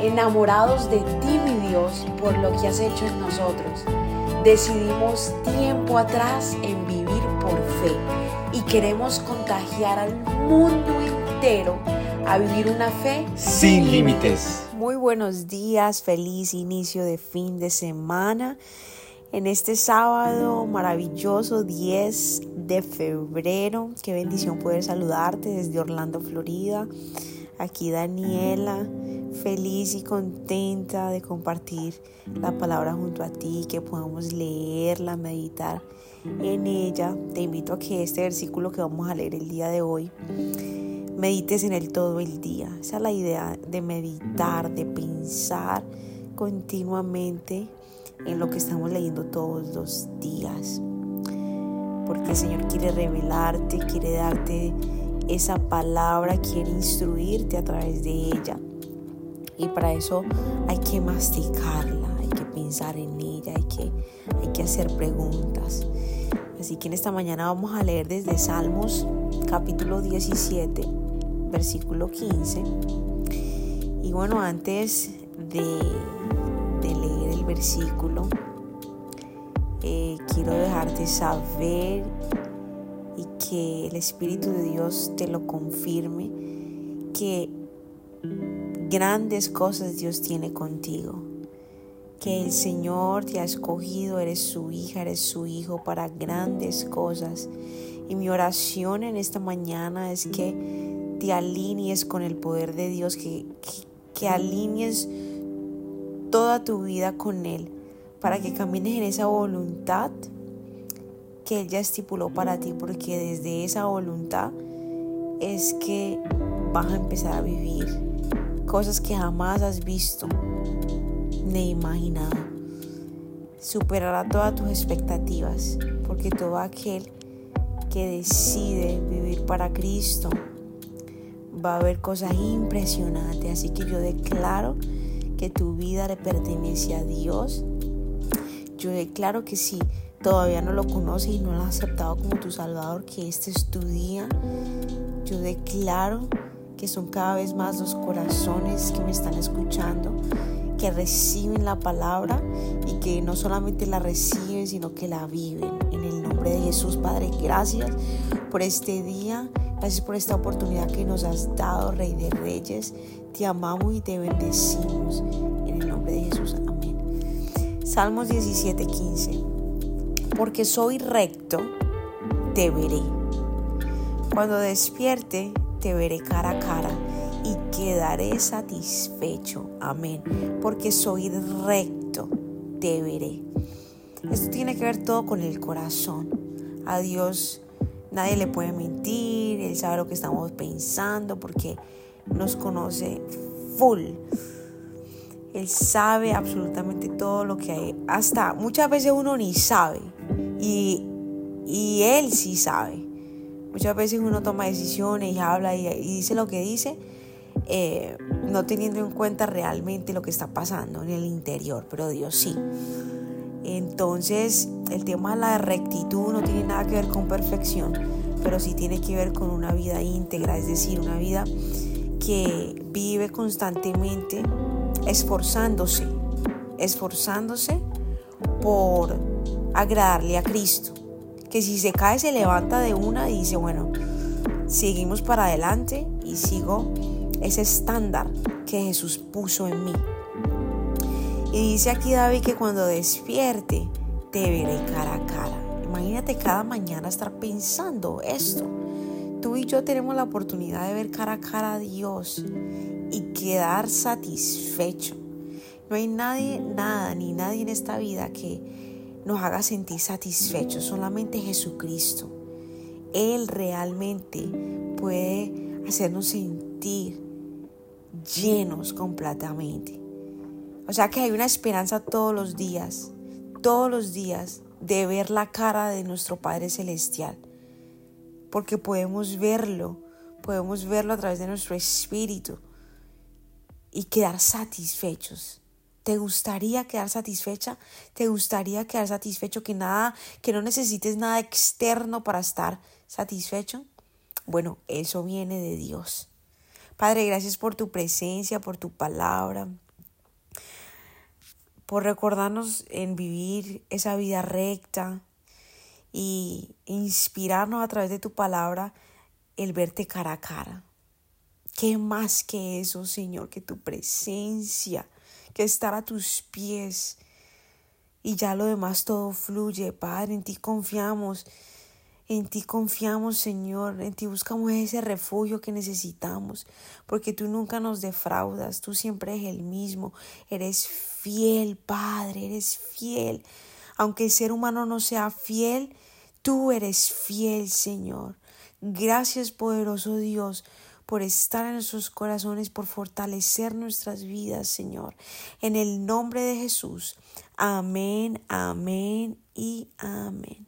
enamorados de ti, mi Dios, por lo que has hecho en nosotros. Decidimos tiempo atrás en vivir por fe y queremos contagiar al mundo entero a vivir una fe sin límites. Muy buenos días, feliz inicio de fin de semana. En este sábado maravilloso 10 de febrero, qué bendición poder saludarte desde Orlando, Florida. Aquí Daniela, feliz y contenta de compartir la palabra junto a ti, que podamos leerla, meditar en ella. Te invito a que este versículo que vamos a leer el día de hoy, medites en él todo el día. Esa es la idea de meditar, de pensar continuamente en lo que estamos leyendo todos los días. Porque el Señor quiere revelarte, quiere darte esa palabra, quiere instruirte a través de ella. Y para eso hay que masticarla, hay que pensar en ella, hay que, hay que hacer preguntas. Así que en esta mañana vamos a leer desde Salmos capítulo 17, versículo 15. Y bueno, antes de, de leer el versículo, eh, quiero dejarte saber y que el Espíritu de Dios te lo confirme, que grandes cosas Dios tiene contigo, que el Señor te ha escogido, eres su hija, eres su hijo para grandes cosas. Y mi oración en esta mañana es que te alinees con el poder de Dios, que, que, alinees toda tu vida con Él, para que camines en esa voluntad que Él ya estipuló para ti, porque desde esa voluntad es que vas a empezar a vivir cosas que jamás has visto ni imaginado. Superará todas tus expectativas, porque todo aquel que decide vivir para Cristo va a ver cosas impresionantes. Así que yo declaro que tu vida le pertenece a Dios. Yo declaro que si todavía no lo conoces y no lo has aceptado como tu Salvador, que este es tu día. Yo declaro que son cada vez más los corazones que me están escuchando, que reciben la palabra y que no solamente la reciben, sino que la viven. En el nombre de Jesús, Padre, gracias por este día. Gracias por esta oportunidad que nos has dado, Rey de Reyes. Te amamos y te bendecimos. En el nombre de Jesús. Amén. Salmos 17, 15 porque soy recto, te veré. Cuando despierte, te veré cara a cara y quedaré satisfecho. Amén. Porque soy recto, te veré. Esto tiene que ver todo con el corazón. A Dios nadie le puede mentir, Él sabe lo que estamos pensando porque nos conoce full. Él sabe absolutamente todo lo que hay. Hasta muchas veces uno ni sabe. Y, Él sí sabe. Muchas veces uno toma decisiones y habla y, dice lo que dice, eh, no teniendo en cuenta realmente lo que está pasando en el interior. Pero Dios sí. Entonces, el tema de la rectitud no tiene nada que ver con perfección, pero sí tiene que ver con una vida íntegra, es decir, una vida que vive constantemente esforzándose, esforzándose por agradarle a Cristo. Que si se cae se levanta de una y dice, bueno, seguimos para adelante y sigo ese estándar que Jesús puso en mí. Y dice aquí David que cuando despierte te veré cara a cara. Imagínate cada mañana estar pensando esto. Tú y yo tenemos la oportunidad de ver cara a cara a Dios y quedar satisfecho. No hay nadie, nada, ni nadie en esta vida que nos haga sentir satisfechos, solamente Jesucristo. Él realmente puede hacernos sentir llenos completamente. O sea que hay una esperanza todos los días, todos los días, de ver la cara de nuestro Padre Celestial. Porque podemos verlo, podemos verlo a través de nuestro espíritu y quedar satisfechos. ¿Te gustaría quedar satisfecha? ¿Te gustaría quedar satisfecho que nada, que no necesites nada externo para estar satisfecho? Bueno, eso viene de Dios. Padre, gracias por tu presencia, por tu palabra. por recordarnos en vivir esa vida recta y inspirarnos a través de tu palabra el verte cara a cara. ¿Qué más que eso, Señor? Que tu presencia, que estar a tus pies. Y ya lo demás todo fluye, Padre. En ti confiamos. En ti confiamos, Señor. En ti buscamos ese refugio que necesitamos. Porque tú nunca nos defraudas. Tú siempre eres el mismo. Eres fiel, Padre. Eres fiel. Aunque el ser humano no sea fiel, tú eres fiel, Señor. Gracias, poderoso Dios por estar en nuestros corazones, por fortalecer nuestras vidas, Señor. En el nombre de Jesús. Amén, amén y amén.